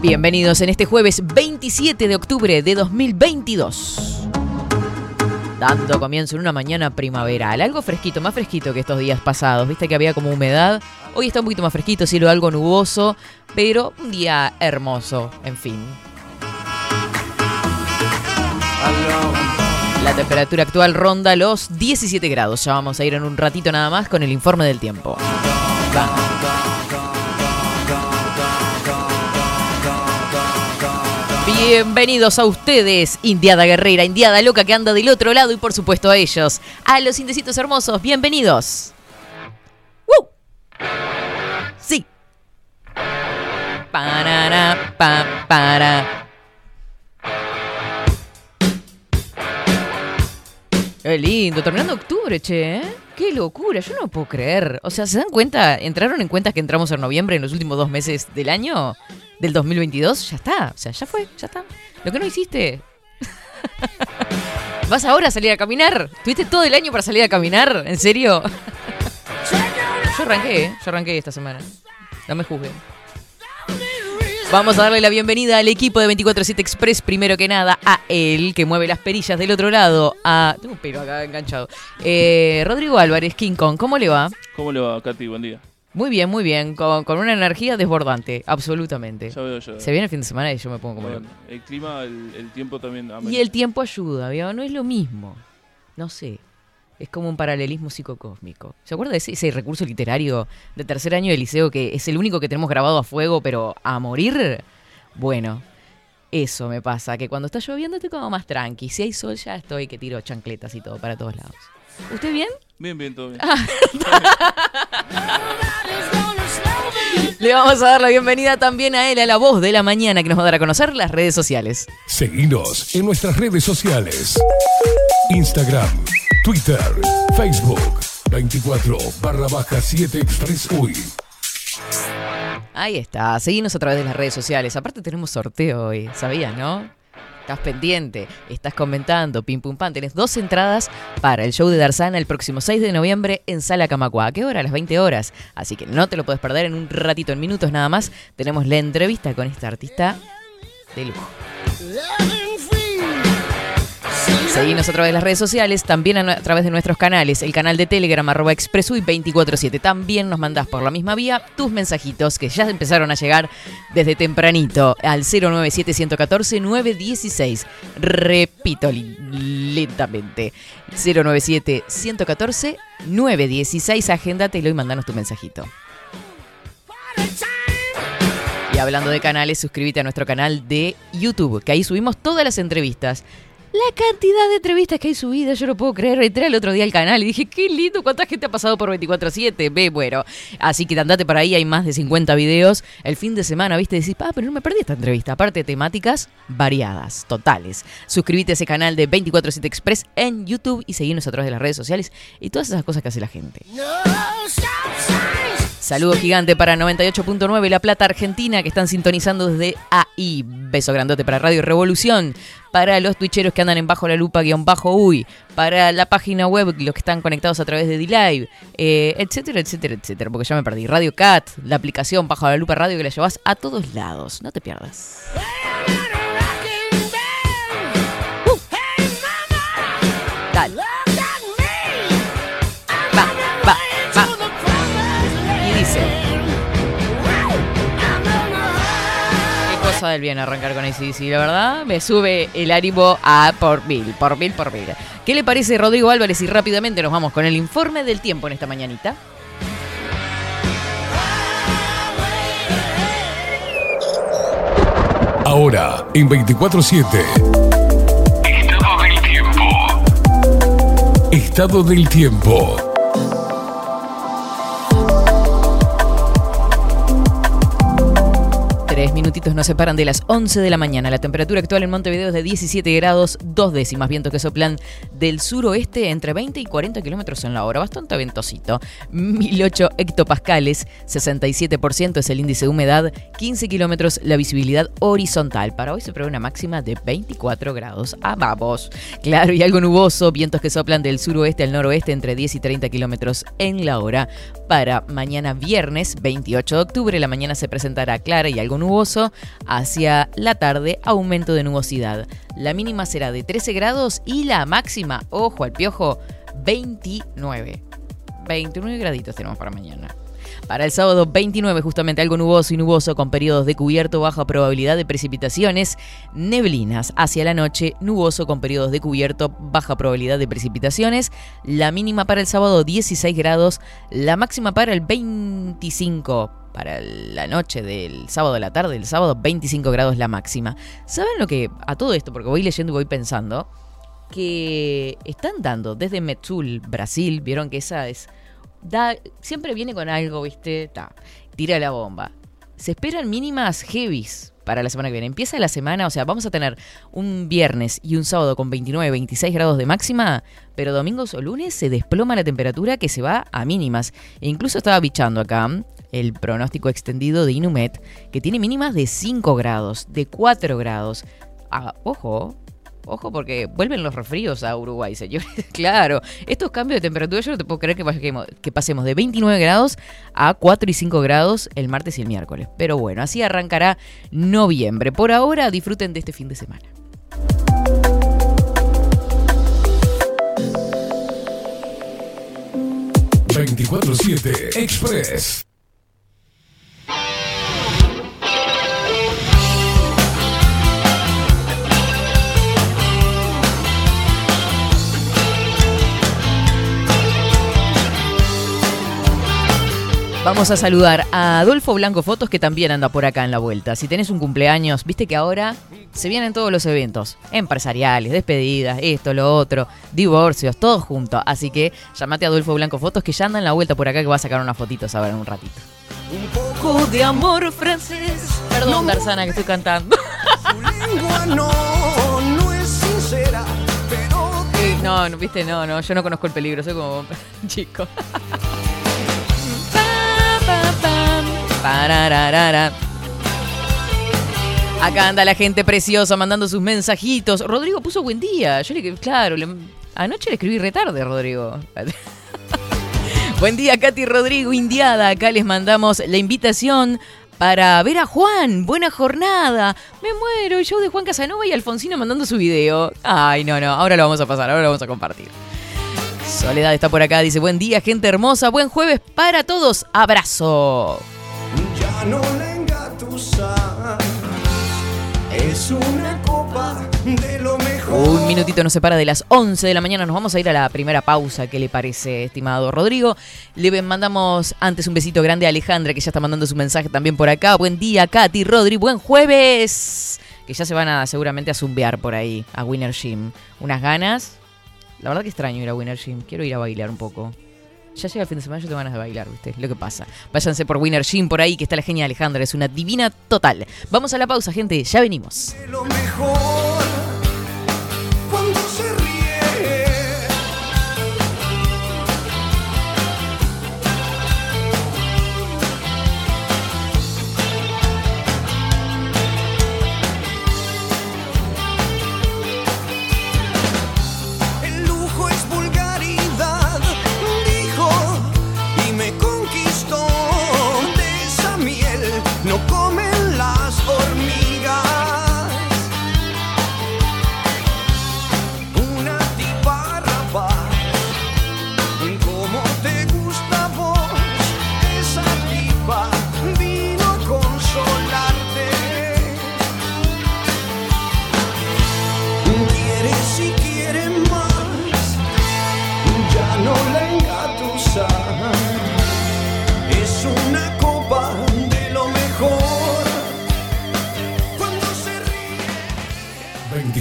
Bienvenidos en este jueves 27 de octubre de 2022. Dando comienzo en una mañana primaveral, algo fresquito, más fresquito que estos días pasados. Viste que había como humedad. Hoy está un poquito más fresquito, cielo algo nuboso, pero un día hermoso, en fin. La temperatura actual ronda los 17 grados. Ya vamos a ir en un ratito nada más con el informe del tiempo. Bienvenidos a ustedes, Indiada Guerrera, Indiada Loca que anda del otro lado y por supuesto a ellos, a los indecitos hermosos, bienvenidos. ¡Woo! Sí. Parara, pa, para. Qué lindo, terminando octubre, che. ¿eh? Qué locura, yo no puedo creer. O sea, ¿se dan cuenta? ¿Entraron en cuenta que entramos en noviembre en los últimos dos meses del año? Del 2022, ya está. O sea, ya fue, ya está. Lo que no hiciste. ¿Vas ahora a salir a caminar? ¿Tuviste todo el año para salir a caminar? ¿En serio? Yo arranqué, ¿eh? yo arranqué esta semana. No me juzguen. Vamos a darle la bienvenida al equipo de 24-7 Express, primero que nada, a él, que mueve las perillas del otro lado, a... Tengo un pelo acá enganchado. Eh, Rodrigo Álvarez, King Kong, ¿cómo le va? ¿Cómo le va, Katy? Buen día. Muy bien, muy bien, con, con una energía desbordante, absolutamente. Ya veo yo. Se viene el fin de semana y yo me pongo como Bueno, el clima, el, el tiempo también. Y el tiempo ayuda, ¿vio? No es lo mismo. No sé. Es como un paralelismo psicocósmico. ¿Se acuerda de ese, ese recurso literario de tercer año de liceo que es el único que tenemos grabado a fuego, pero a morir? Bueno, eso me pasa, que cuando está lloviendo estoy como más tranqui. Si hay sol ya estoy que tiro chancletas y todo para todos lados. ¿Usted bien? Bien, bien, todo bien. Le vamos a dar la bienvenida también a él, a la voz de la mañana, que nos va a dar a conocer las redes sociales. Seguinos en nuestras redes sociales. Instagram, Twitter, Facebook, 24 barra baja 7 Express UI. Ahí está, seguinos a través de las redes sociales. Aparte tenemos sorteo hoy, ¿sabías, no? Estás pendiente, estás comentando, pim pum pam. Tenés dos entradas para el show de Darzana el próximo 6 de noviembre en Sala Camacua. ¿A qué hora? A las 20 horas. Así que no te lo puedes perder en un ratito, en minutos nada más. Tenemos la entrevista con esta artista de lujo. Seguinos a través de las redes sociales, también a, a través de nuestros canales, el canal de Telegram, arroba expresui 247. También nos mandás por la misma vía tus mensajitos que ya empezaron a llegar desde tempranito al 097-114-916. Repito lentamente, 097-114-916. Agéndatelo y mandanos tu mensajito. Y hablando de canales, suscríbete a nuestro canal de YouTube, que ahí subimos todas las entrevistas. La cantidad de entrevistas que hay subidas, yo no puedo creer. Entré el otro día al canal y dije, qué lindo, cuánta gente ha pasado por 24-7. Ve, bueno. Así que andate por ahí, hay más de 50 videos. El fin de semana, viste, decís, ah, pero no me perdí esta entrevista. Aparte temáticas variadas, totales. Suscríbete a ese canal de 24-7 Express en YouTube y seguinos a través de las redes sociales y todas esas cosas que hace la gente. Saludo gigante para 98.9 La Plata Argentina que están sintonizando desde ahí. Beso grandote para Radio Revolución, para los twitcheros que andan en bajo la lupa guion bajo uy, para la página web, los que están conectados a través de D-Live, eh, etcétera, etcétera, etcétera, porque ya me perdí. Radio Cat, la aplicación bajo la lupa radio que la llevas a todos lados. No te pierdas. Y dice. Qué pasada el bien arrancar con ACDC, la verdad me sube el ánimo a por mil, por mil, por mil. ¿Qué le parece Rodrigo Álvarez? Y rápidamente nos vamos con el informe del tiempo en esta mañanita. Ahora, en 24-7. Estado del tiempo. Estado del tiempo. Tres minutitos nos separan de las 11 de la mañana. La temperatura actual en Montevideo es de 17 grados, dos décimas. Vientos que soplan del suroeste entre 20 y 40 kilómetros en la hora. Bastante ventosito. 1008 hectopascales, 67% es el índice de humedad, 15 kilómetros la visibilidad horizontal. Para hoy se prevé una máxima de 24 grados. Ah, vamos. Claro, y algo nuboso. Vientos que soplan del suroeste al noroeste entre 10 y 30 kilómetros en la hora. Para mañana viernes 28 de octubre, la mañana se presentará clara y algo nuboso nuboso, hacia la tarde aumento de nubosidad. La mínima será de 13 grados y la máxima, ojo al piojo, 29. 29 graditos tenemos para mañana. Para el sábado 29, justamente algo nuboso y nuboso con periodos de cubierto, baja probabilidad de precipitaciones, neblinas. Hacia la noche, nuboso con periodos de cubierto, baja probabilidad de precipitaciones. La mínima para el sábado 16 grados, la máxima para el 25 para la noche del sábado de la tarde, el sábado 25 grados la máxima. ¿Saben lo que a todo esto, porque voy leyendo y voy pensando, que están dando desde Metzul, Brasil, vieron que esa es da siempre viene con algo, ¿viste? tira la bomba. Se esperan mínimas heavies para la semana que viene. Empieza la semana, o sea, vamos a tener un viernes y un sábado con 29, 26 grados de máxima, pero domingos o lunes se desploma la temperatura que se va a mínimas. E incluso estaba bichando acá el pronóstico extendido de Inumet, que tiene mínimas de 5 grados, de 4 grados. Ah, ojo, Ojo porque vuelven los refríos a Uruguay, señores. claro, estos cambios de temperatura yo no te puedo creer que, que, pasemos de 29 grados a 4 y 5 grados el martes y el miércoles. Pero bueno, así arrancará noviembre. Por ahora disfruten de este fin de semana. ...24-7 Express. Vamos a saludar a Adolfo Blanco Fotos que también anda por acá en la vuelta. Si tenés un cumpleaños, viste que ahora se vienen todos los eventos, empresariales, despedidas, esto, lo otro, divorcios, todo junto. Así que llamate a Adolfo Blanco Fotos que ya anda en la vuelta por acá que va a sacar unas fotitos a ver en un ratito. Poco de amor francés. Perdón, Darzana, que estoy cantando. no, no es sincera, pero... no, no, viste, no, no, yo no conozco el peligro, soy como chico. Acá anda la gente preciosa mandando sus mensajitos. Rodrigo puso buen día. Yo le claro, anoche le escribí retarde, Rodrigo. Buen día, Katy Rodrigo, Indiada. Acá les mandamos la invitación para ver a Juan. Buena jornada. Me muero. Show de Juan Casanova y Alfonsino mandando su video. Ay, no, no. Ahora lo vamos a pasar, ahora lo vamos a compartir. Soledad está por acá, dice, buen día, gente hermosa, buen jueves para todos, abrazo. Ya no es una copa de. Un minutito nos separa de las 11 de la mañana, nos vamos a ir a la primera pausa, ¿qué le parece, estimado Rodrigo? Le mandamos antes un besito grande a Alejandra, que ya está mandando su mensaje también por acá. Buen día, Katy, Rodri, buen jueves. Que ya se van a seguramente a zumbear por ahí, a Winner Gym. Unas ganas, la verdad que extraño ir a Winner Gym. Quiero ir a bailar un poco. Ya llega el fin de semana, yo tengo ganas de bailar, ¿viste? Lo que pasa. Váyanse por Winner Gym por ahí, que está la genia Alejandra. Es una divina total. Vamos a la pausa, gente. Ya venimos. Lo mejor.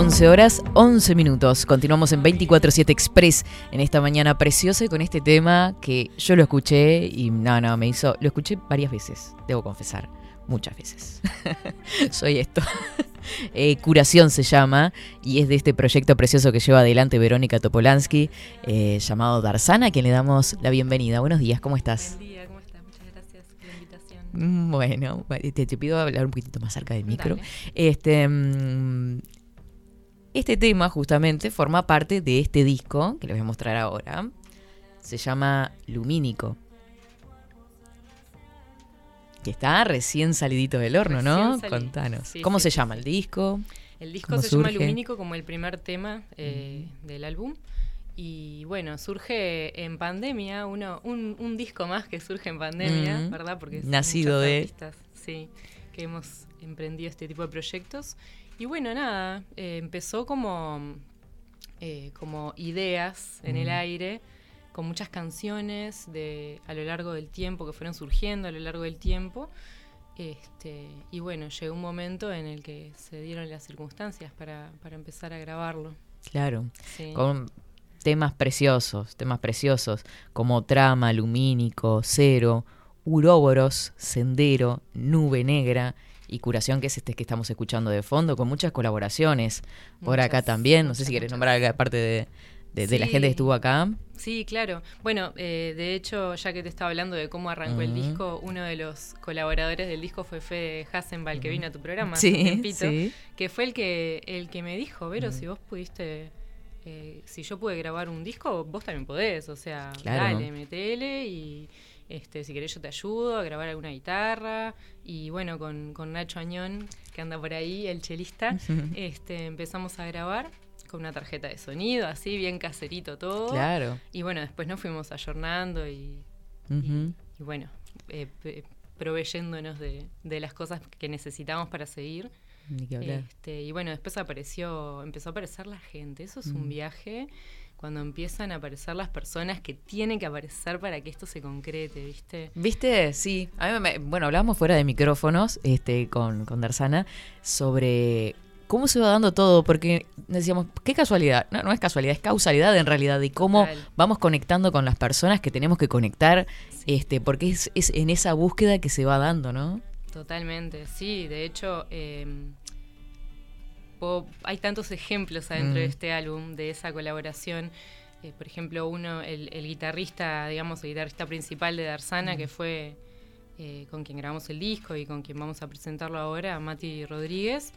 11 horas, 11 minutos. Continuamos en 24-7 Express en esta mañana preciosa y con este tema que yo lo escuché y no, no, me hizo. Lo escuché varias veces, debo confesar. Muchas veces. Soy esto. Eh, Curación se llama y es de este proyecto precioso que lleva adelante Verónica Topolansky, eh, llamado Darsana, a quien le damos la bienvenida. Buenos días, ¿cómo estás? Buen día, ¿cómo estás? Muchas gracias por la invitación. Mm, Bueno, te, te pido hablar un poquitito más cerca del micro. Dale. Este, mm, este tema justamente forma parte de este disco que les voy a mostrar ahora. Se llama Lumínico. Que está recién salidito del horno, ¿no? Contanos. sí, ¿Cómo sí, se sí, llama el disco? El disco ¿Cómo se llama surge? Lumínico como el primer tema eh, del álbum. Y bueno, surge en pandemia, uno, un, un disco más que surge en pandemia, Mm. ¿verdad? Porque Nacido de- artistas, sí, que hemos emprendido este tipo de proyectos. Y bueno, nada, eh, empezó como, eh, como ideas en el aire, con muchas canciones de, a lo largo del tiempo, que fueron surgiendo a lo largo del tiempo. Este, y bueno, llegó un momento en el que se dieron las circunstancias para, para empezar a grabarlo. Claro. Sí. Con temas preciosos, temas preciosos, como Trama, Lumínico, Cero, Uróboros, Sendero, Nube Negra y Curación, que es este que estamos escuchando de fondo, con muchas colaboraciones por acá también. No sé muchas, si quieres nombrar algo aparte de, de- de la gente que estuvo acá. Sí, claro. Bueno, eh, de hecho, ya que te estaba hablando de cómo arrancó el disco, uno de los colaboradores del disco fue Fede Hassenball, que vino a tu programa Sí, tiempito, sí. que fue el que, el que me dijo, Vero, si vos pudiste, eh, si yo pude grabar un disco, vos también podés, o sea, Claro. dale, metele y este, si querés yo te ayudo a grabar alguna guitarra. Y bueno, con, con Nacho Añón, que anda por ahí, el chelista, este, empezamos a grabar con una tarjeta de sonido, así, bien caserito todo. Claro. Y bueno, después nos fuimos ayornando y, Ujú. y bueno, eh, proveyéndonos de, de las cosas que necesitamos para seguir. Ni que hablar. Este, y bueno, después apareció, empezó a aparecer la gente. Eso es un Mm. viaje. Cuando empiezan a aparecer las personas que tienen que aparecer para que esto se concrete, ¿viste? ¿Viste? Sí. A mí me- bueno, hablábamos fuera de micrófonos este, con, con Darsana sobre cómo se va dando todo, porque decíamos, qué casualidad. No, no es casualidad, es causalidad en realidad, de cómo vamos conectando con las personas que tenemos que conectar, este, porque es, es en esa búsqueda que se va dando, ¿no? Totalmente, sí. De hecho, eh, puedo- hay tantos ejemplos adentro Mm. de este álbum, de esa colaboración. Eh, por ejemplo, uno, el, el guitarrista, digamos, el guitarrista principal de Darsana, que fue eh, con quien grabamos el disco y con quien vamos a presentarlo ahora, Mati Rodríguez.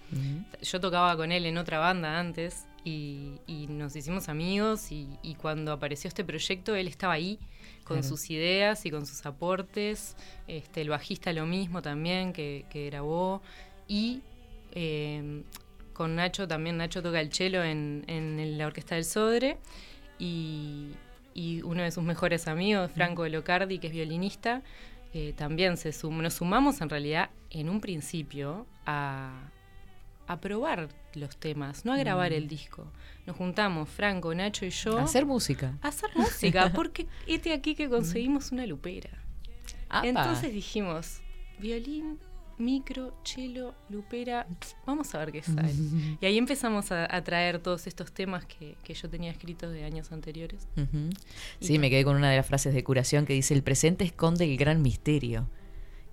Yo tocaba con él en otra banda antes y, y nos hicimos amigos y, y cuando apareció este proyecto él estaba ahí con Claro. sus ideas y con sus aportes. Este, el bajista lo mismo también que, que grabó y eh, con Nacho también, Nacho toca el cello en, en la Orquesta del Sodre y, y uno de sus mejores amigos, Franco Locardi, que es violinista, eh, también se sum- nos sumamos en realidad en un principio a, a probar los temas, no a grabar el disco. Nos juntamos, Franco, Nacho y yo, Hacer música. a hacer música, porque este aquí que conseguimos una lupera. Apa. Entonces dijimos, violín, micro, cello, lupera, vamos a ver qué sale. Y ahí empezamos a, a traer todos estos temas que, que yo tenía escritos de años anteriores. Sí, me quedé con una de las frases de curación que dice, el presente esconde el gran misterio.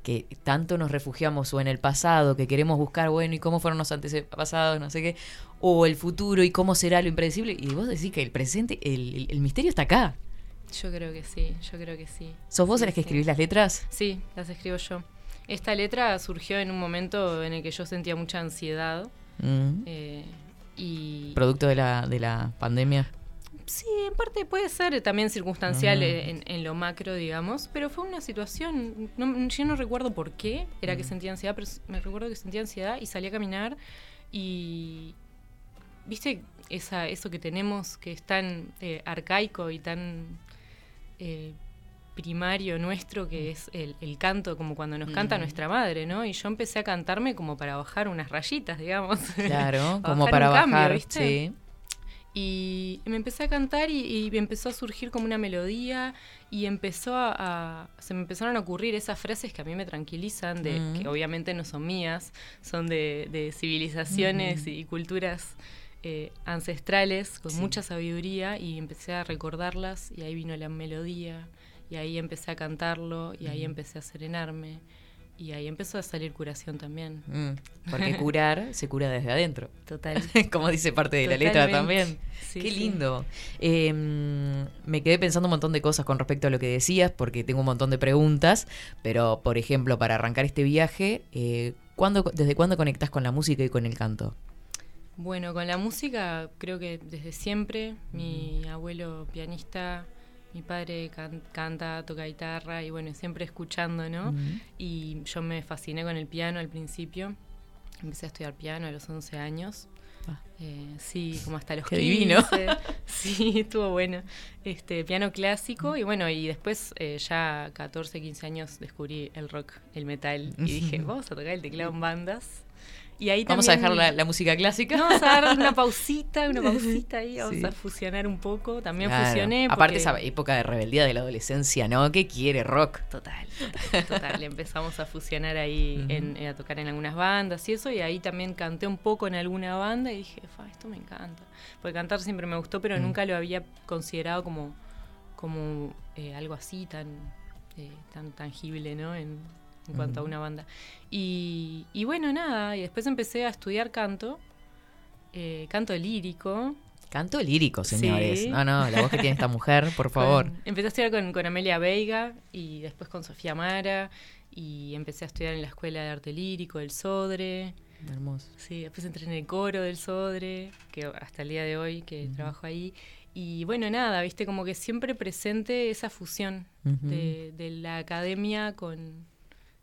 Que tanto nos refugiamos o en el pasado, que queremos buscar, bueno, y cómo fueron los antepasados, no sé qué, o el futuro y cómo será lo impredecible. Y vos decís que el presente, el, el- el misterio está acá. Yo creo que sí, yo creo que sí. ¿Sos vos Sí, las que sí. escribís las letras? Sí, las escribo yo. Esta letra surgió en un momento en el que yo sentía mucha ansiedad. Mm. eh, y Producto de la, de la pandemia. Sí, en parte puede ser también circunstancial eh, en, en lo macro, digamos, pero fue una situación, no- yo no recuerdo por qué era que sentía ansiedad, pero me recuerdo que sentía ansiedad y salí a caminar y, viste, esa, eso que tenemos que es tan eh, arcaico y tan eh, primario nuestro, que es el, el canto, como cuando nos canta Mm. nuestra madre, ¿no? Y yo empecé a cantarme como para bajar unas rayitas, digamos. Claro, como Bajar para un cambio, bajar. ¿viste? sí. Y me empecé a cantar y, y empezó a surgir como una melodía y empezó a, a- se me empezaron a ocurrir esas frases que a mí me tranquilizan, de, Mm. que obviamente no son mías, son de, de civilizaciones y culturas eh, ancestrales con Sí. mucha sabiduría y empecé a recordarlas y ahí vino la melodía y ahí empecé a cantarlo y ahí empecé a serenarme y ahí empezó a salir curación también. Mm, Porque curar se cura desde adentro. Total. Como dice parte de la letra también. Sí, Qué sí. lindo. Eh, me quedé pensando un montón de cosas con respecto a lo que decías, porque tengo un montón de preguntas. Pero, por ejemplo, para arrancar este viaje, eh, ¿cuándo, ¿desde cuándo conectás con la música y con el canto? Bueno, con la música creo que desde siempre, mi abuelo pianista, mi padre can- canta, toca guitarra y bueno, siempre escuchando, ¿no? Y yo me fasciné con el piano al principio, empecé a estudiar piano a los 11 años. Ah. Eh, sí, como hasta los Qué 15. divino. Sí, estuvo bueno. Este, piano clásico y bueno, y después eh, ya 14, 15 años descubrí el rock, el metal y dije, vamos a tocar el teclado en bandas. Y ahí Vamos a dejar la, la música clásica. no, vamos a dar una pausita, una pausita ahí, vamos Sí. a fusionar un poco. También Claro. fusioné. Aparte esa época de rebeldía de la adolescencia, ¿no? ¿Qué quiere rock? Total, total, total. Empezamos a fusionar ahí, en- a tocar en algunas bandas y eso, y ahí también canté un poco en alguna banda y dije, fa, esto me encanta. Porque cantar siempre me gustó, pero Mm. nunca lo había considerado como, como eh, algo así tan, eh, tan tangible, ¿no? En, en cuanto a una banda. Y, y bueno, nada, y después empecé a estudiar canto, eh, canto lírico. Canto lírico, señores. Sí. No, no, la voz que tiene esta mujer, por favor. Con- empecé a estudiar con, con Amelia Veiga y después con Sofía Mara y empecé a estudiar en la Escuela de Arte Lírico del Sodre. Hermoso. Sí, después entré en el coro del Sodre, que hasta el día de hoy que trabajo ahí. Y bueno, nada, viste, como que siempre presente esa fusión de, de la academia con,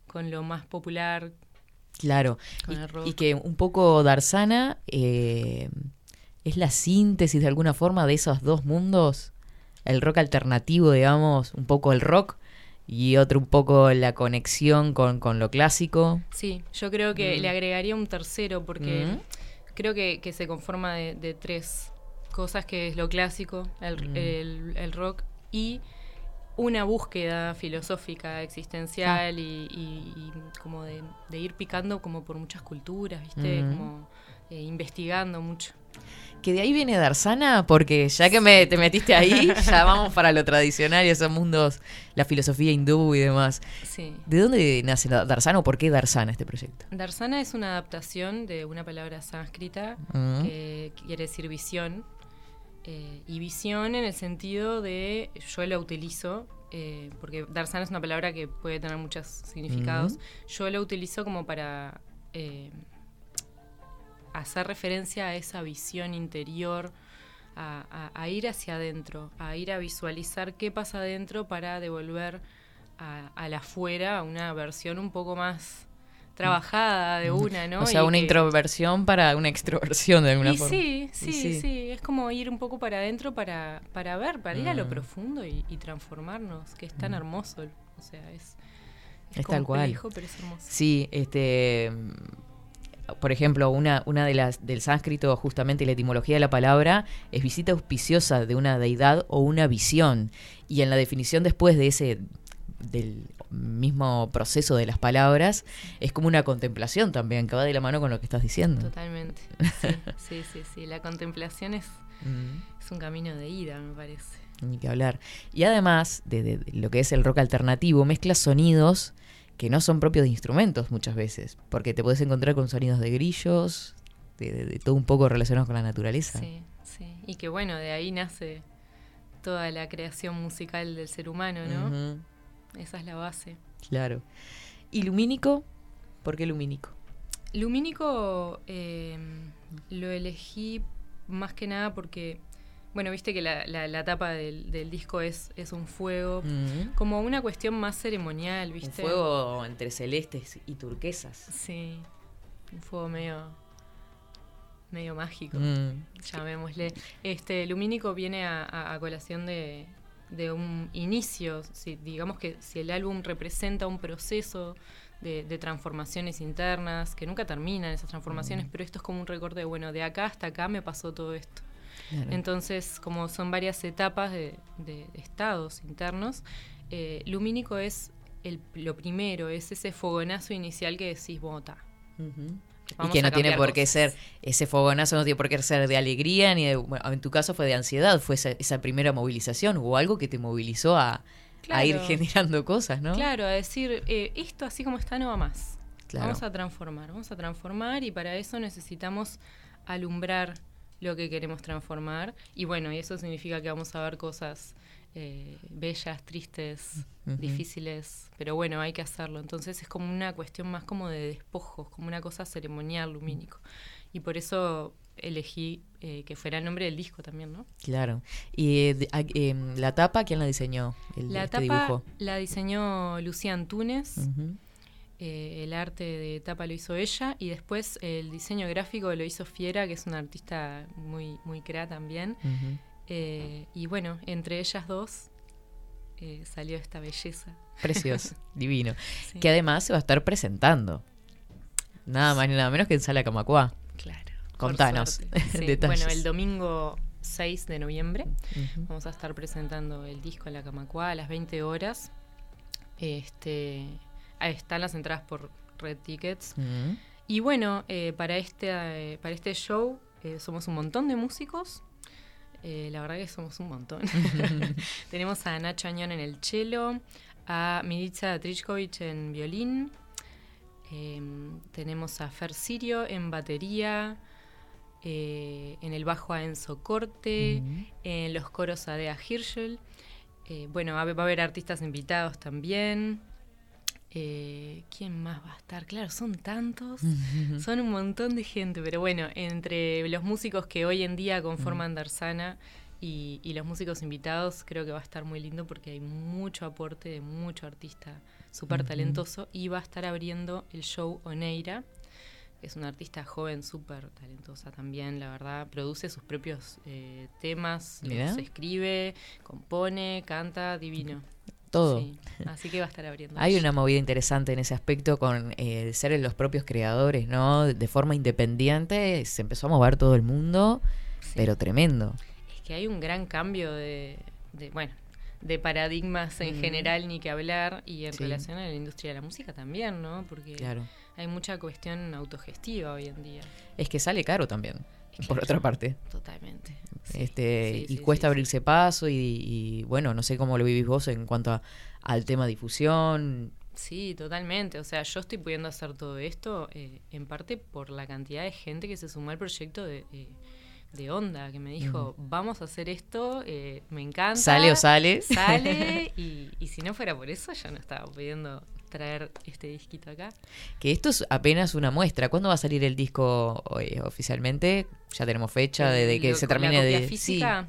con lo más popular. Claro. Con Y, el rock. y que un poco Darsana eh, es la síntesis de alguna forma de esos dos mundos. El rock alternativo, digamos, un poco el rock y otro un poco la conexión con, con lo clásico. Sí, yo creo que Mm. le agregaría un tercero porque Mm. creo que, que se conforma de, de tres cosas que es lo clásico, el, Mm. el- el rock, y una búsqueda filosófica, existencial y, y- y como de, de ir picando como por muchas culturas, ¿viste? Como eh, investigando mucho. Que de ahí viene Darsana, porque ya que me, te metiste ahí, ya vamos para lo tradicional y esos mundos, la filosofía hindú y demás. Sí. ¿De dónde nace Darsana o por qué Darsana este proyecto? Darsana es una adaptación de una palabra sánscrita Mm. que quiere decir visión. Eh, y visión en el sentido de, yo la utilizo, eh, porque Darsana es una palabra que puede tener muchos significados. Yo la utilizo como para eh, hacer referencia a esa visión interior, a, a- a ir hacia adentro, a ir a visualizar qué pasa adentro para devolver a, al afuera una versión un poco más trabajada de una, ¿no? o sea, Y una que- introversión para una extroversión de alguna y forma. sí, Y sí, sí. sí, es como ir un poco para adentro para, para ver, para ir a lo Mm. profundo y, y transformarnos, que es tan hermoso, o sea, es, Es tal cual. complejo, pero es hermoso. Sí, este mm, por ejemplo, una, una de las del sánscrito, justamente la etimología de la palabra, es visita auspiciosa de una deidad o una visión. Y en la definición después de ese del mismo proceso de las palabras, es como una contemplación también, que va de la mano con lo que estás diciendo. Totalmente. Sí, sí, sí, sí. La contemplación es, Mm. es un camino de ida, me parece. Ni que hablar. Y además de, de- de lo que es el rock alternativo, mezcla sonidos que no son propios de instrumentos muchas veces, porque te puedes encontrar con sonidos de grillos, de, de- de todo un poco relacionados con la naturaleza. Sí, sí. Y que bueno, de ahí nace toda la creación musical del ser humano, ¿no? Esa es la base. claro. ¿Y lumínico? ¿Por qué lumínico? Lumínico eh, lo elegí más que nada porque, bueno, viste que la, la- la tapa del, del disco es, es un fuego, Mm. como una cuestión más ceremonial, Un ¿viste? fuego entre celestes y turquesas. Sí, un fuego medio, medio mágico. Mm. llamémosle. Este lumínico viene a, a- a colación de, de un inicio, si, digamos que si el álbum representa un proceso de, de transformaciones internas, que nunca terminan esas transformaciones, pero esto es como un recorte de, bueno, de acá hasta acá me pasó todo esto. Claro. Entonces, como son varias etapas de, de estados internos, eh, lumínico es el, lo primero, es ese fogonazo inicial que decís, bota. Vamos que no tiene por qué cosas. ser, ese fogonazo no tiene por qué ser de alegría, ni de, bueno, en tu caso fue de ansiedad, fue esa, esa primera movilización, o algo que te movilizó a, a ir generando cosas, ¿no? Claro, a decir, eh, esto así como está no va más. Claro. Vamos a transformar, vamos a transformar y para eso necesitamos alumbrar lo que queremos transformar. Y bueno, y eso significa que vamos a ver cosas eh, bellas, tristes, difíciles, pero bueno, hay que hacerlo. Entonces es como una cuestión más como de despojos, como una cosa ceremonial, lumínico. Y por eso elegí eh, que fuera el nombre del disco también, ¿no? Claro. Y eh, de- a- em, la tapa, ¿quién la diseñó? El, La este tapa dibujo. la diseñó Lucía. Eh, el arte de tapa lo hizo ella y después el diseño gráfico lo hizo Fiera, que es una artista muy, muy cra también. Eh, y bueno, entre ellas dos eh, salió esta belleza. Precioso, divino. Sí. Que además se va a estar presentando. Nada más ni nada menos que en Sala Camacuá. Claro. Contanos. Sí, detalles. Bueno, el domingo 6 de noviembre vamos a estar presentando el disco en la Camacuá a las 20 horas. Este, ahí están las entradas por Red Tickets. Y bueno, eh, para, este, eh, para este show eh, somos un montón de músicos. Eh, la verdad que somos un montón. Tenemos a Nacho Añón en el cello, a Milica Trichkovich en violín, eh, tenemos a Fer Sirio en batería, eh, en el bajo a Enzo Corte, en los coros a Dea Hirschel. Eh, bueno, va a haber artistas invitados también. Eh, ¿Quién más va a estar? Claro, son tantos. Son un montón de gente, pero bueno, entre los músicos que hoy en día conforman Darsana y, y los músicos invitados, creo que va a estar muy lindo porque hay mucho aporte de mucho artista súper talentoso y va a estar abriendo el show Oneira, que es una artista joven súper talentosa también, la verdad, produce sus propios eh, temas, los escribe, compone, canta, divino. Todo. Sí, así que va a estar abriendo. Hay una movida interesante en ese aspecto con eh, ser los propios creadores, ¿no? De forma independiente se empezó a mover todo el mundo pero tremendo. Es que hay un gran cambio de, de, bueno, de paradigmas en Mm. general, ni que hablar, y en Sí. relación a la industria de la música también, ¿no? Porque Claro. hay mucha cuestión autogestiva hoy en día. Es que sale caro también, Es por otra parte. Totalmente. Sí, este sí, y sí, cuesta abrirse paso y, y, bueno, no sé cómo lo vivís vos en cuanto a- al tema difusión. Sí, totalmente. O sea, yo estoy pudiendo hacer todo esto eh, en parte por la cantidad de gente que se sumó al proyecto de, eh, de Onda, que me dijo, vamos a hacer esto, eh, me encanta. Sale o sale. Sale, y, y si no fuera por eso, yo no estaba pudiendo traer este disquito acá. Que esto es apenas una muestra. ¿Cuándo va a salir el disco eh, oficialmente? Ya tenemos fecha de, de que Lo- se termine de física.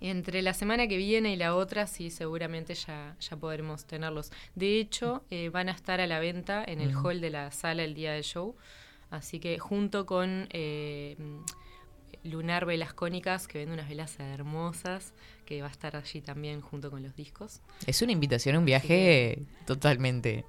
Entre la semana que viene y la otra, sí, seguramente ya, ya podremos tenerlos. De hecho, eh, van a estar a la venta en el hall de la sala el día del show. Así que junto con eh, Lunar Velas Cónicas, que vende unas velas hermosas, que va a estar allí también junto con los discos. Es una invitación a un viaje totalmente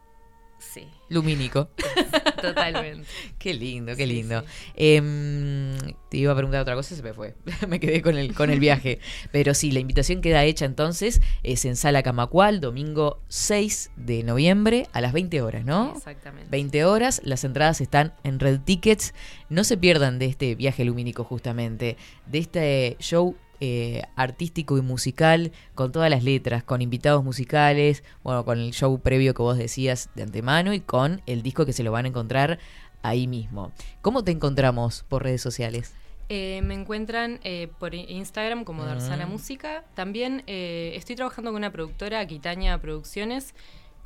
Sí, lumínico. totalmente. Qué lindo, qué lindo. sí. Em, te iba a preguntar otra cosa y se me fue. me quedé con el, con el viaje. Pero sí, la invitación queda hecha entonces. Es en Sala Camacual, domingo 6 de noviembre a las 20 horas, ¿no? Exactamente. 20 horas, las entradas están en Red Tickets. No se pierdan de este viaje lumínico justamente, de este show eh, artístico y musical, con todas las letras, con invitados musicales, bueno, con el show previo que vos decías de antemano y con el disco que se lo van a encontrar ahí mismo. ¿Cómo te encontramos por redes sociales? Eh, me encuentran eh, por Instagram como Darsana Mm. Música. También eh, estoy trabajando con una productora, Aquitania Producciones,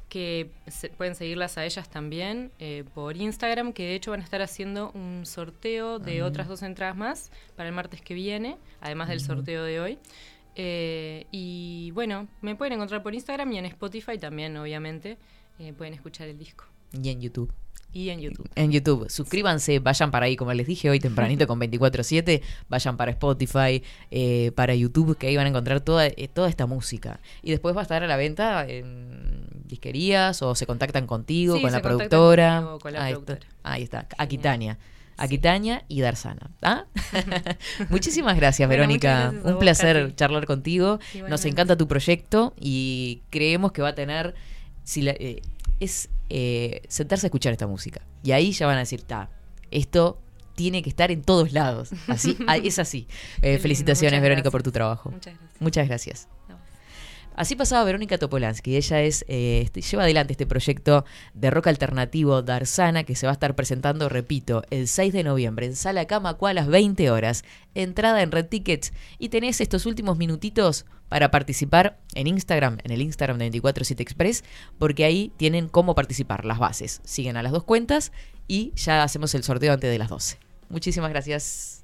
que se- pueden seguirlas a ellas también eh, por Instagram, que de hecho van a estar haciendo un sorteo de Ah. otras dos entradas más para el martes que viene, además del sorteo de hoy. Eh, y bueno, me pueden encontrar por Instagram y en Spotify también, obviamente. eh, pueden escuchar el disco. Y en YouTube. Y en YouTube. En YouTube. Suscríbanse, vayan para ahí, como les dije hoy tempranito con 24-7, vayan para Spotify, eh, para YouTube, que ahí van a encontrar toda, eh, toda esta música. Y después va a estar a la venta en disquerías o se contactan contigo, Sí, con la contactan productora. conmigo, con la ahí, productora. Está, ahí está, Aquitania. Aquitania y Darsana. ¿ah? Muchísimas gracias, Bueno, Verónica. gracias Un placer charlar contigo. Nos encanta tu proyecto y creemos que va a tener. Si la- eh, es eh, sentarse a escuchar esta música. Y ahí ya van a decir, ta, esto tiene que estar en todos lados. Así, ah, es así. Eh, felicitaciones, Verónica, gracias. por tu trabajo. Muchas gracias. Muchas gracias. Así pasaba Verónica Topolansky. Ella es eh, este- lleva adelante este proyecto de rock alternativo Darsana que se va a estar presentando, repito, el 6 de noviembre en Sala Camacuá a las 20 horas. Entrada en Red Tickets y tenés estos últimos minutitos para participar en Instagram, en el Instagram de 247 Express, porque ahí tienen cómo participar, las bases. Siguen a las dos cuentas y ya hacemos el sorteo antes de las 12. Muchísimas gracias.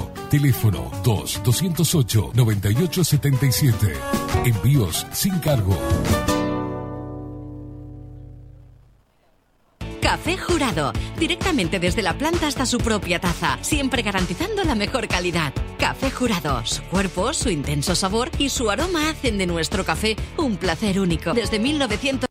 Teléfono 2-208-9877. Envíos sin cargo. Café Jurado, directamente desde la planta hasta su propia taza, siempre garantizando la mejor calidad. Café Jurado, su cuerpo, su intenso sabor y su aroma hacen de nuestro café un placer único. Desde 1900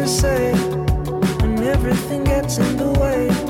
To say when everything gets in the way.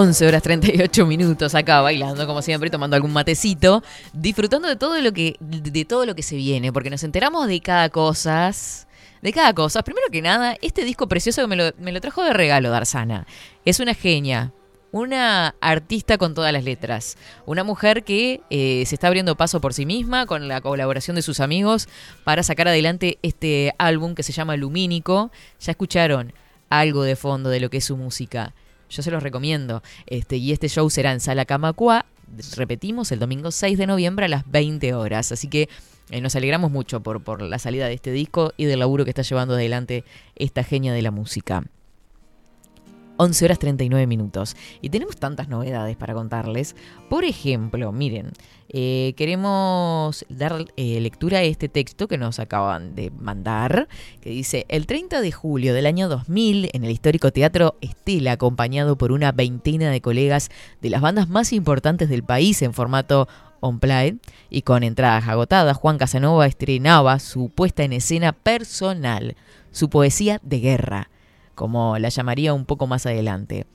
11 horas 38 minutos acá bailando como siempre, tomando algún matecito, disfrutando de todo lo que de todo lo que se viene, porque nos enteramos de cada cosa, de cada cosa. Primero que nada, este disco precioso que me lo, me lo trajo de regalo Darsana. Es una genia, una artista con todas las letras, una mujer que eh, se está abriendo paso por sí misma con la colaboración de sus amigos para sacar adelante este álbum que se llama Lumínico. Ya escucharon algo de fondo de lo que es su música. Yo se los recomiendo. Este, y este show será en Sala Camacua, repetimos, el domingo 6 de noviembre a las 20 horas. Así que eh, nos alegramos mucho por, por la salida de este disco y del laburo que está llevando adelante esta genia de la música. 11 horas 39 minutos. Y tenemos tantas novedades para contarles. Por ejemplo, miren, eh, queremos dar eh, lectura a este texto que nos acaban de mandar, que dice, el 30 de julio del año 2000, en el histórico Teatro Estela, acompañado por una veintena de colegas de las bandas más importantes del país en formato on play y con entradas agotadas, Juan Casanova estrenaba su puesta en escena personal, su poesía de guerra, como la llamaría un poco más adelante.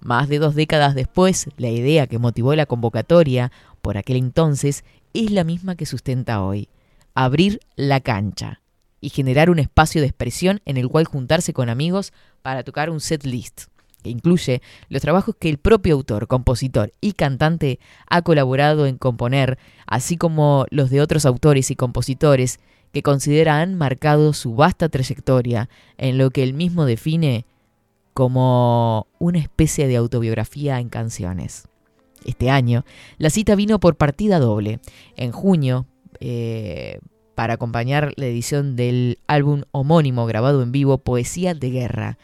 Más de dos décadas después, la idea que motivó la convocatoria por aquel entonces es la misma que sustenta hoy, abrir la cancha y generar un espacio de expresión en el cual juntarse con amigos para tocar un set list que incluye los trabajos que el propio autor, compositor y cantante ha colaborado en componer, así como los de otros autores y compositores que considera han marcado su vasta trayectoria en lo que él mismo define como una especie de autobiografía en canciones. Este año, la cita vino por partida doble. En junio, eh, para acompañar la edición del álbum homónimo grabado en vivo, Poesía de Guerra.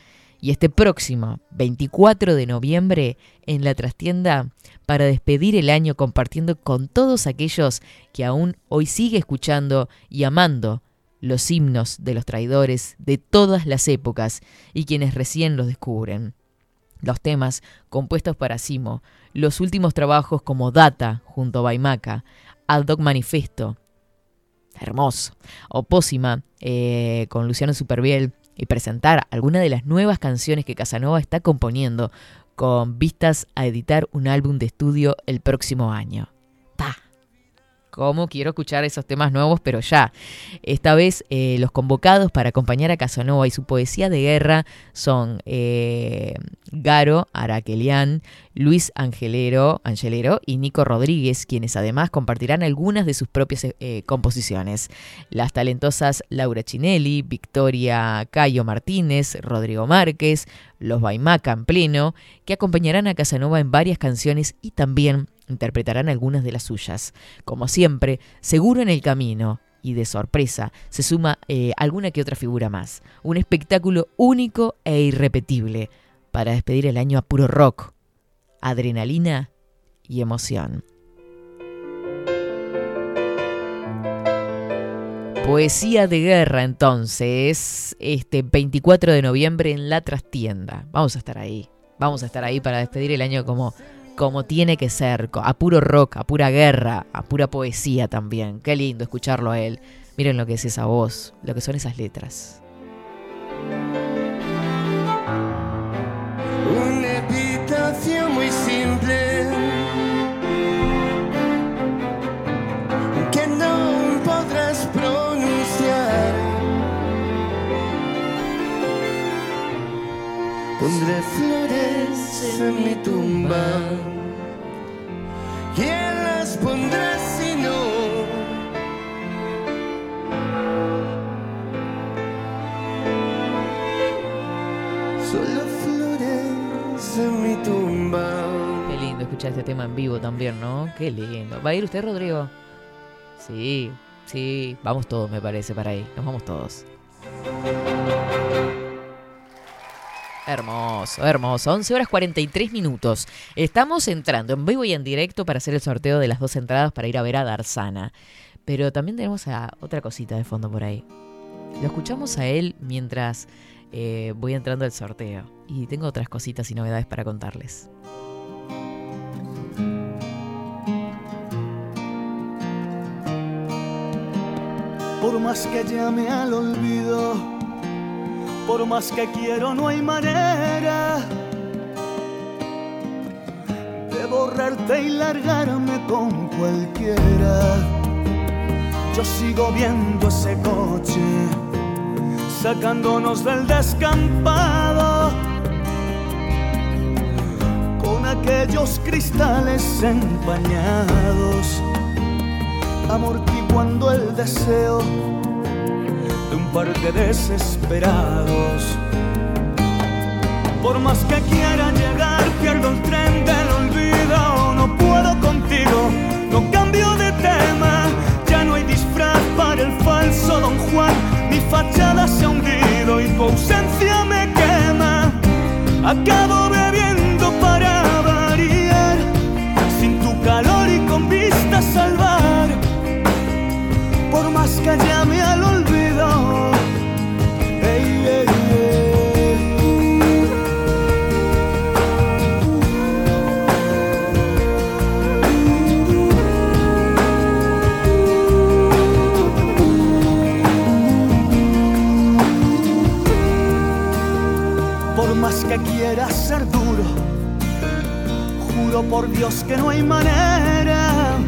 Y este próximo 24 de noviembre en la trastienda para despedir el año compartiendo con todos aquellos que aún hoy sigue escuchando y amando los himnos de los traidores de todas las épocas y quienes recién los descubren. Los temas compuestos para Simo, los últimos trabajos como Data junto a Baimaca, Al Dog Manifesto, hermoso, Opósima eh, con Luciano Superviel y presentar algunas de las nuevas canciones que Casanova está componiendo con vistas a editar un álbum de estudio el próximo año. ¡Pa! ¿Cómo quiero escuchar esos temas nuevos? Pero ya. Esta vez eh, los convocados para acompañar a Casanova y su poesía de guerra son eh, Garo Araquelian, Luis Angelero, Angelero y Nico Rodríguez, quienes además compartirán algunas de sus propias eh, composiciones. Las talentosas Laura Chinelli, Victoria Cayo Martínez, Rodrigo Márquez, los Baimaca en pleno, que acompañarán a Casanova en varias canciones y también interpretarán algunas de las suyas. Como siempre, seguro en el camino, y de sorpresa se suma eh, alguna que otra figura más. Un espectáculo único e irrepetible para despedir el año a puro rock, adrenalina y emoción. Poesía de guerra entonces, este 24 de noviembre en la trastienda. Vamos a estar ahí, vamos a estar ahí para despedir el año como, como tiene que ser, a puro rock, a pura guerra, a pura poesía también. Qué lindo escucharlo a él. Miren lo que es esa voz, lo que son esas letras. Una epitafio muy simple que no podrás pronunciar. Pondré flores en mi tumba. ¿Quién las pondrá si no? Solo flores en mi tumba. Qué lindo escuchar este tema en vivo también, ¿no? Qué lindo. ¿Va a ir usted, Rodrigo? Sí, sí. Vamos todos, me parece, para ahí. Nos vamos todos. Hermoso, hermoso. 11 horas 43 minutos. Estamos entrando en vivo y en directo para hacer el sorteo de las dos entradas para ir a ver a Darzana. Pero también tenemos a otra cosita de fondo por ahí. Lo escuchamos a él mientras eh, voy entrando al sorteo. Y tengo otras cositas y novedades para contarles. Por más que llame al olvido, por más que quiero no hay manera de borrarte y largarme con cualquiera. Yo sigo viendo ese coche sacándonos del descampado con aquellos cristales empañados amortiguando el deseo de un par de desesperados. Por más que quiera llegar, pierdo el tren del olvido. No puedo contigo, no cambio de tema. Ya no hay disfraz para el falso Don Juan. Mi fachada se ha hundido y tu ausencia me quema. Acabo bebiendo que no hay manera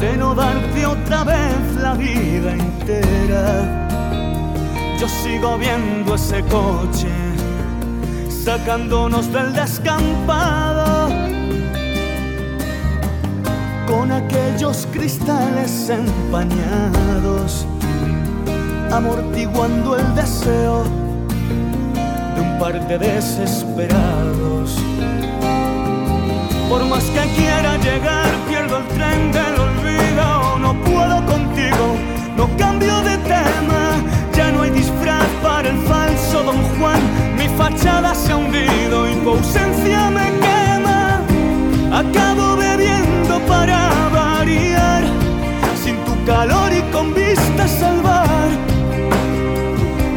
de no darte otra vez la vida entera. Yo sigo viendo ese coche sacándonos del descampado con aquellos cristales empañados, amortiguando el deseo de un par de desesperados. Por más que quiera llegar, pierdo el tren del olvido, no puedo contigo, no cambio de tema, ya no hay disfraz para el falso Don Juan, mi fachada se ha hundido y tu ausencia me quema. Acabo bebiendo para variar, sin tu calor y con vista salvar.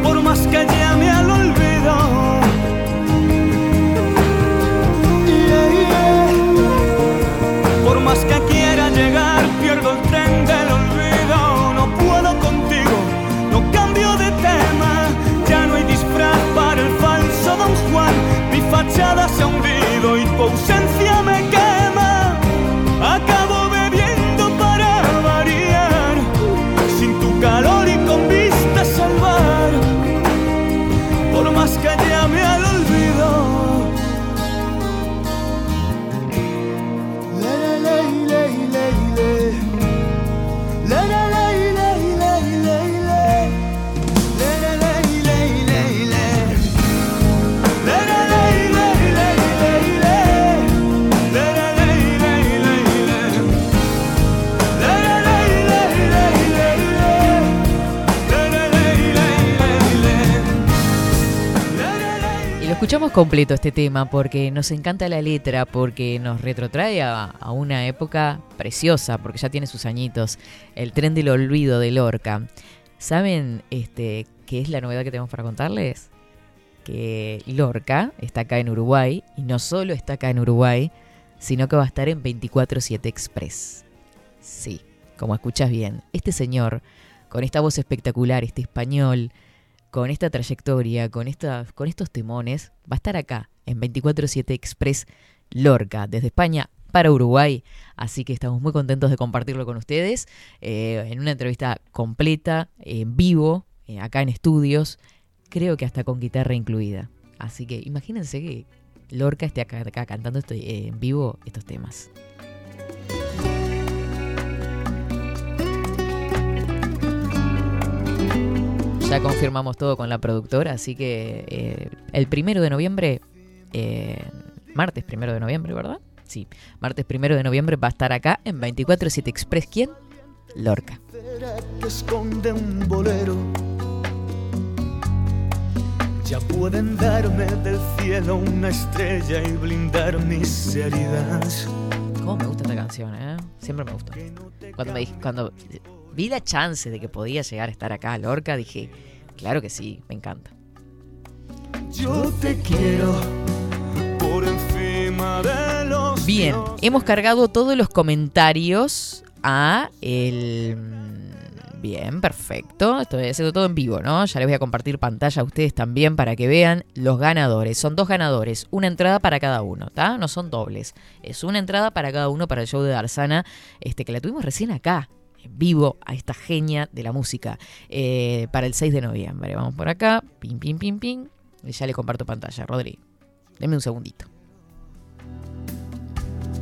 Por más que llame al olvido. Más que quiera llegar, pierdo el tren del olvido. No puedo contigo, no cambio de tema. Ya no hay disfraz para el falso Don Juan. Mi fachada se ha hundido y tu completo este tema porque nos encanta la letra, porque nos retrotrae a, una época preciosa, porque ya tiene sus añitos. El tren del olvido de Lorca. ¿Saben este, qué es la novedad que tenemos para contarles? Que Lorca está acá en Uruguay y no solo está acá en Uruguay, sino que va a estar en 24-7 Express. Sí, como escuchas bien, este señor, con esta voz espectacular, este español, con esta trayectoria, con, estos temones, va a estar acá en 24-7 Express Lorca, desde España para Uruguay. Así que estamos muy contentos de compartirlo con ustedes eh, en una entrevista completa, en vivo, eh, acá en estudios, creo que hasta con guitarra incluida. Así que imagínense que Lorca esté acá, cantando esto, eh, en vivo estos temas. Ya confirmamos todo con la productora, así que eh, el primero de noviembre, eh, martes primero de noviembre, ¿verdad? Sí, martes primero de noviembre va a estar acá en 24-7 Express. ¿Quién? Lorca. que esconde un bolero. Ya pueden darme del cielo una estrella y blindar mis heridas. ¿Cómo me gusta esta canción, eh? Siempre me gustó. Cuando, me dij- cuando vi la chance de que podía llegar a estar acá a Lorca, dije, claro que sí, me encanta. Yo te quiero por encima de los Bien, hemos cargado todos los comentarios a el... Bien, perfecto. Estoy haciendo todo en vivo, ¿no? Ya les voy a compartir pantalla a ustedes también para que vean los ganadores. Son dos ganadores, una entrada para cada uno, ¿está? No son dobles. Es una entrada para cada uno para el show de Darzana, este, que la tuvimos recién acá, vivo, a esta genia de la música, eh, para el 6 de noviembre. Vamos por acá, pim, pim, pim, pim. Y ya le comparto pantalla, Rodri. Deme un segundito.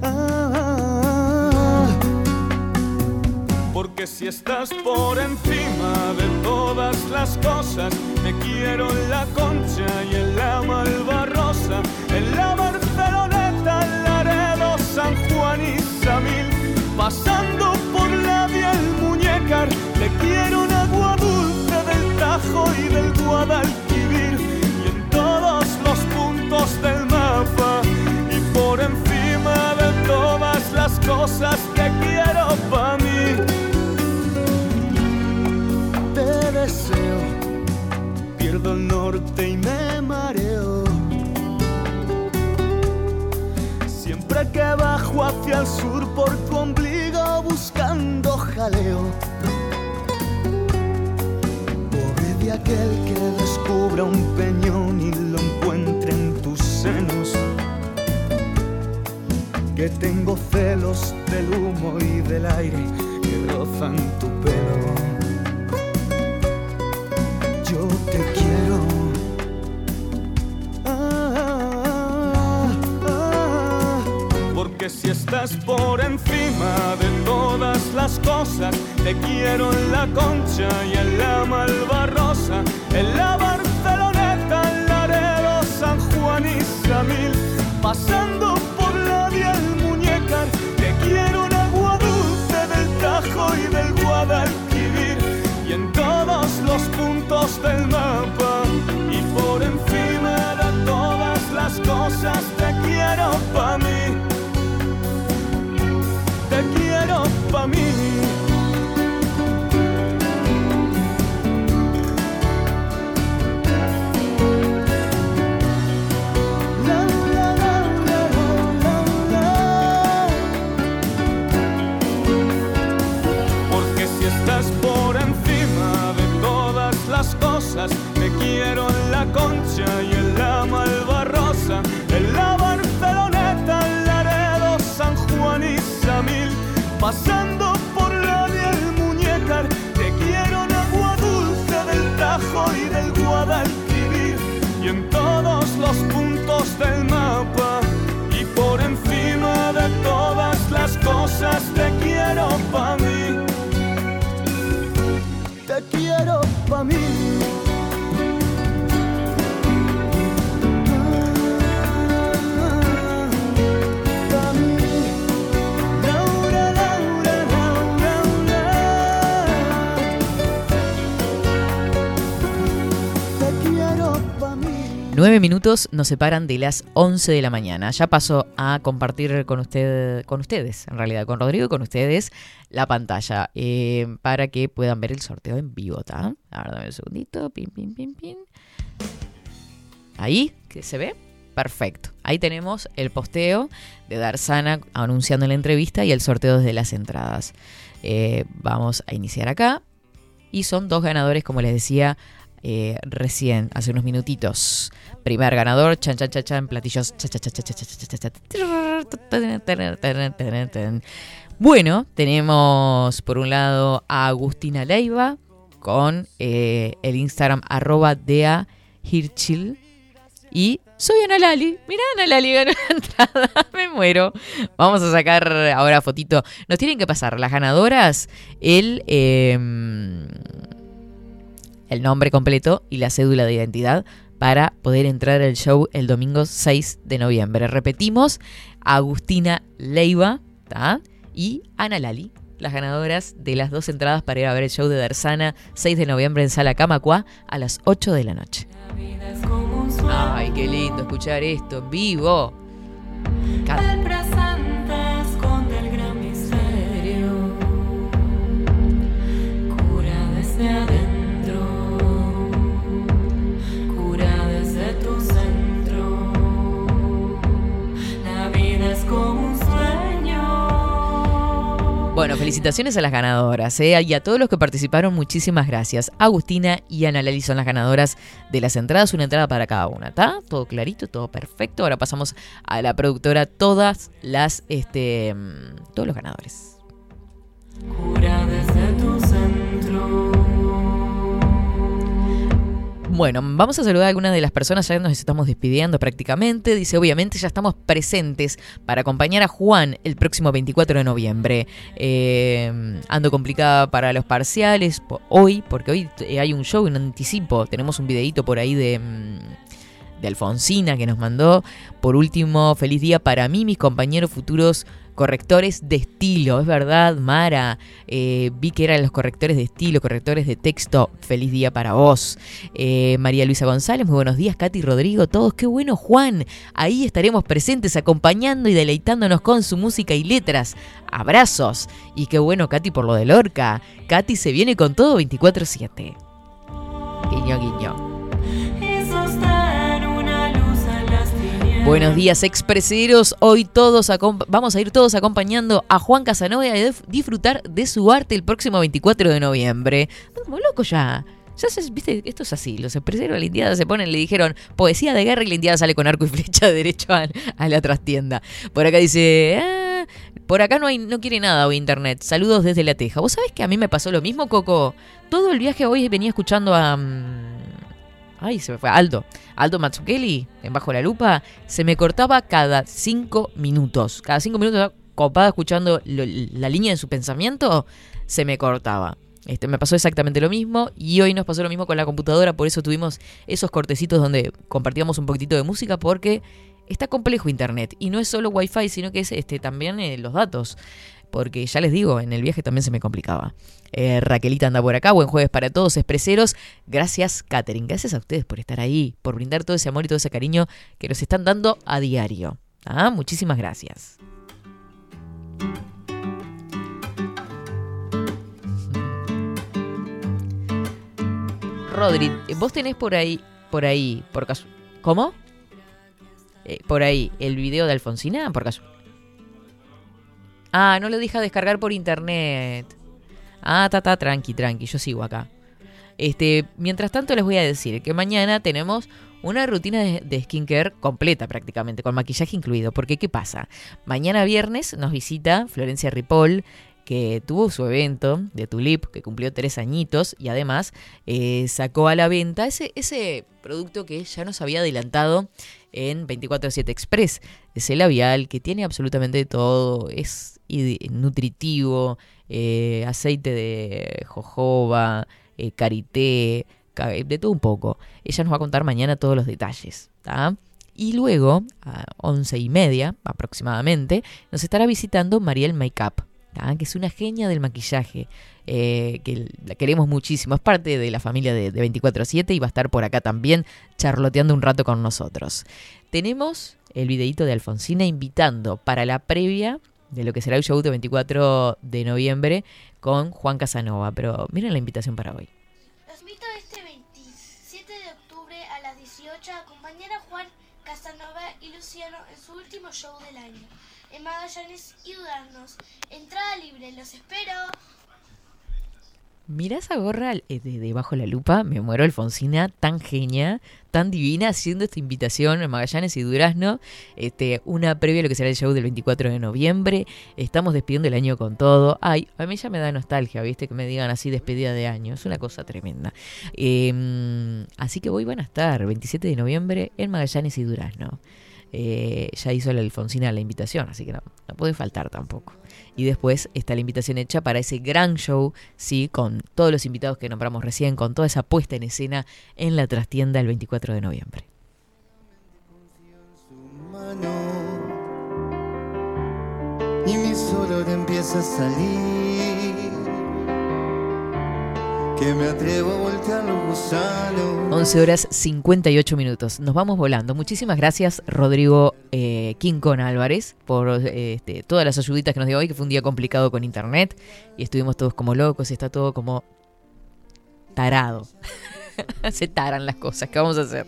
Ah, Porque si estás por encima de todas las cosas, te quiero en la concha y en la malvarrosa, en la Barceloneta, Laredo, San Juan y Samil, pasando Te quiero en agua dulce del Tajo y del Guadalquivir, y en todos los puntos del mapa, y por encima de todas las cosas te quiero para mí. Te deseo, pierdo el norte y me mareo. Siempre que bajo hacia el sur por tu ombligo buscando jaleo. Aquel que descubra un peñón y lo encuentre en tus senos. Que tengo celos del humo y del aire que rozan tu pelo. Yo te quiero. Ah, ah, porque si estás por encima de todas las cosas, te quiero en la concha y en la en la Barceloneta, en Laredo, San Juan y Samil, pasando por la Diel Muñecar, te quiero en agua dulce del Tajo y del Guadalquivir, y en todos los puntos del mapa, y por encima de todas las cosas, te quiero pa' mí te quiero pa' mí. 9 minutos nos separan de las 11 de la mañana. Ya paso a compartir con, usted, con ustedes, en realidad con Rodrigo y con ustedes, la pantalla eh, para que puedan ver el sorteo en vivo. ¿tá? Ahora dame un segundito. Pin, pin, pin, pin. Ahí, que se ve. Perfecto. Ahí tenemos el posteo de Darsana anunciando la entrevista y el sorteo desde las entradas. Eh, vamos a iniciar acá. Y son dos ganadores, como les decía, eh, recién, hace unos minutitos. Primer ganador, chan chan chan chan, platillos. Bueno, tenemos por un lado a Agustina Leiva con el Instagram arroba Dea Hirchil y soy Ana Lali. Mirá, Ana Lali ganó la entrada. Me muero. Vamos a sacar ahora fotito. Nos tienen que pasar las ganadoras, el, eh, el nombre completo y la cédula de identidad para poder entrar al show el domingo 6 de noviembre. Repetimos, Agustina Leiva y Ana Lali, las ganadoras de las dos entradas para ir a ver el show de Darsana 6 de noviembre en Sala Camacua a las 8 de la noche. Ay, qué lindo escuchar esto vivo. Bueno, felicitaciones a las ganadoras ¿eh? y a todos los que participaron, muchísimas gracias. Agustina y Ana Lali son las ganadoras de las entradas, una entrada para cada una, ¿está? Todo clarito, todo perfecto. Ahora pasamos a la productora, todas las, este, mm, todos los ganadores. Bueno, vamos a saludar a algunas de las personas, ya nos estamos despidiendo prácticamente. Dice, obviamente ya estamos presentes para acompañar a Juan el próximo 24 de noviembre. Eh, ando complicada para los parciales hoy, porque hoy eh, hay un show en anticipo. Tenemos un videíto por ahí de... mm, de Alfonsina que nos mandó. Por último, feliz día para mí, mis compañeros futuros correctores de estilo. Es verdad, Mara. eh, vi que eran los correctores de estilo, correctores de texto. Feliz día para vos. Eh, María Luisa González, muy buenos días. Katy Rodrigo, todos. Qué bueno, Juan. Ahí estaremos presentes acompañando y deleitándonos con su música y letras. Abrazos. Y qué bueno, Katy, por lo de Lorca. Katy se viene con todo 24-7. Guiño, guiño. Buenos días, expreseros. Hoy todos vamos a ir todos acompañando a Juan Casanova y a disfrutar de su arte el próximo 24 de noviembre. Estamos locos ya. Ya se, viste, esto es así. Los expreseros de la Indiada se ponen, le dijeron poesía de guerra y la Indiada sale con arco y flecha derecho a, a la trastienda. Por acá dice, "Ah, por acá no hay, no quiere nada hoy internet. Saludos desde la Teja. ¿Vos sabés que a mí me pasó lo mismo, Coco? Todo el viaje hoy venía escuchando a. mm, Ay, se me fue. Aldo. Aldo Matsukeli, en Bajo la Lupa, se me cortaba cada cinco minutos. Cada cinco minutos, copada escuchando la línea de su pensamiento, se me cortaba. Este, me pasó exactamente lo mismo y hoy nos pasó lo mismo con la computadora, por eso tuvimos esos cortecitos donde compartíamos un poquitito de música porque está complejo internet y no es solo wifi, sino que es este, también eh, los datos. Porque ya les digo, en el viaje también se me complicaba. Eh, Raquelita anda por acá, buen jueves para todos, expreseros. Gracias, Katherine. Gracias a ustedes por estar ahí, por brindar todo ese amor y todo ese cariño que nos están dando a diario. Ah, muchísimas gracias. Rodri, vos tenés por ahí, por ahí, por caso. ¿Cómo? Eh, por ahí, el video de Alfonsina, por caso. Ah, no lo deja descargar por internet. Ah, ta, ta, tranqui, tranqui, yo sigo acá. Este, mientras tanto les voy a decir que mañana tenemos una rutina de, skincare completa prácticamente, con maquillaje incluido. Porque, ¿qué pasa? Mañana viernes nos visita Florencia Ripoll, que tuvo su evento de Tulip, que cumplió tres añitos, y además eh, sacó a la venta ese, ese producto que ya nos había adelantado en 24-7 Express. Ese labial que tiene absolutamente todo, es nutritivo, eh, aceite de jojoba, eh, karité, ca- de todo un poco. Ella nos va a contar mañana todos los detalles. ¿tá? Y luego, a once y media aproximadamente, nos estará visitando Mariel Makeup, ¿tá? que es una genia del maquillaje, eh, que la queremos muchísimo. Es parte de la familia de, de 24-7 y va a estar por acá también charloteando un rato con nosotros. Tenemos el videíto de Alfonsina invitando para la previa de lo que será el show de 24 de noviembre con Juan Casanova. Pero miren la invitación para hoy. Los invito este 27 de octubre a las 18 a acompañar a Juan Casanova y Luciano en su último show del año en Magallanes y Dudarnos. Entrada libre, los espero. Mirá esa gorra eh, de, de Bajo la Lupa, me muero Alfonsina, tan genia, tan divina, haciendo esta invitación en Magallanes y Durazno, este, una previa a lo que será el show del 24 de noviembre, estamos despidiendo el año con todo, ay, a mí ya me da nostalgia, viste, que me digan así despedida de año, es una cosa tremenda. Eh, así que hoy van a estar, 27 de noviembre, en Magallanes y Durazno. Eh, ya hizo la Alfonsina la invitación, así que no, no puede faltar tampoco. Y después está la invitación hecha para ese gran show, sí, con todos los invitados que nombramos recién, con toda esa puesta en escena en la trastienda el 24 de noviembre. y mi empieza a salir. Que me atrevo a voltear los gusanos. 11 horas 58 minutos. Nos vamos volando. Muchísimas gracias, Rodrigo eh, Quincón Álvarez, por eh, este, todas las ayuditas que nos dio hoy, que fue un día complicado con internet. Y estuvimos todos como locos, y está todo como tarado. Se taran las cosas, ¿qué vamos a hacer?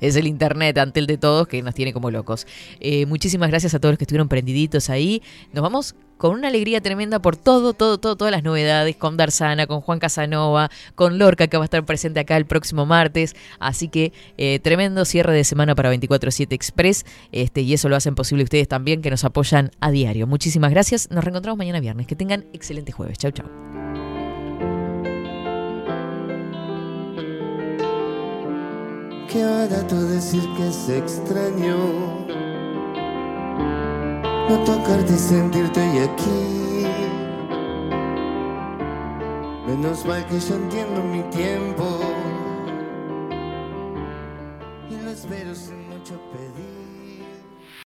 Es el internet ante el de todos que nos tiene como locos. Eh, muchísimas gracias a todos los que estuvieron prendiditos ahí. Nos vamos con una alegría tremenda por todo, todo, todo, todas las novedades, con Darzana, con Juan Casanova, con Lorca que va a estar presente acá el próximo martes. Así que eh, tremendo cierre de semana para 24-7 Express. Este, y eso lo hacen posible ustedes también que nos apoyan a diario. Muchísimas gracias. Nos reencontramos mañana viernes. Que tengan excelente jueves. Chau, chau. Qué barato decir que es extraño. No tocarte y sentirte hoy aquí. Menos mal que yo entiendo mi tiempo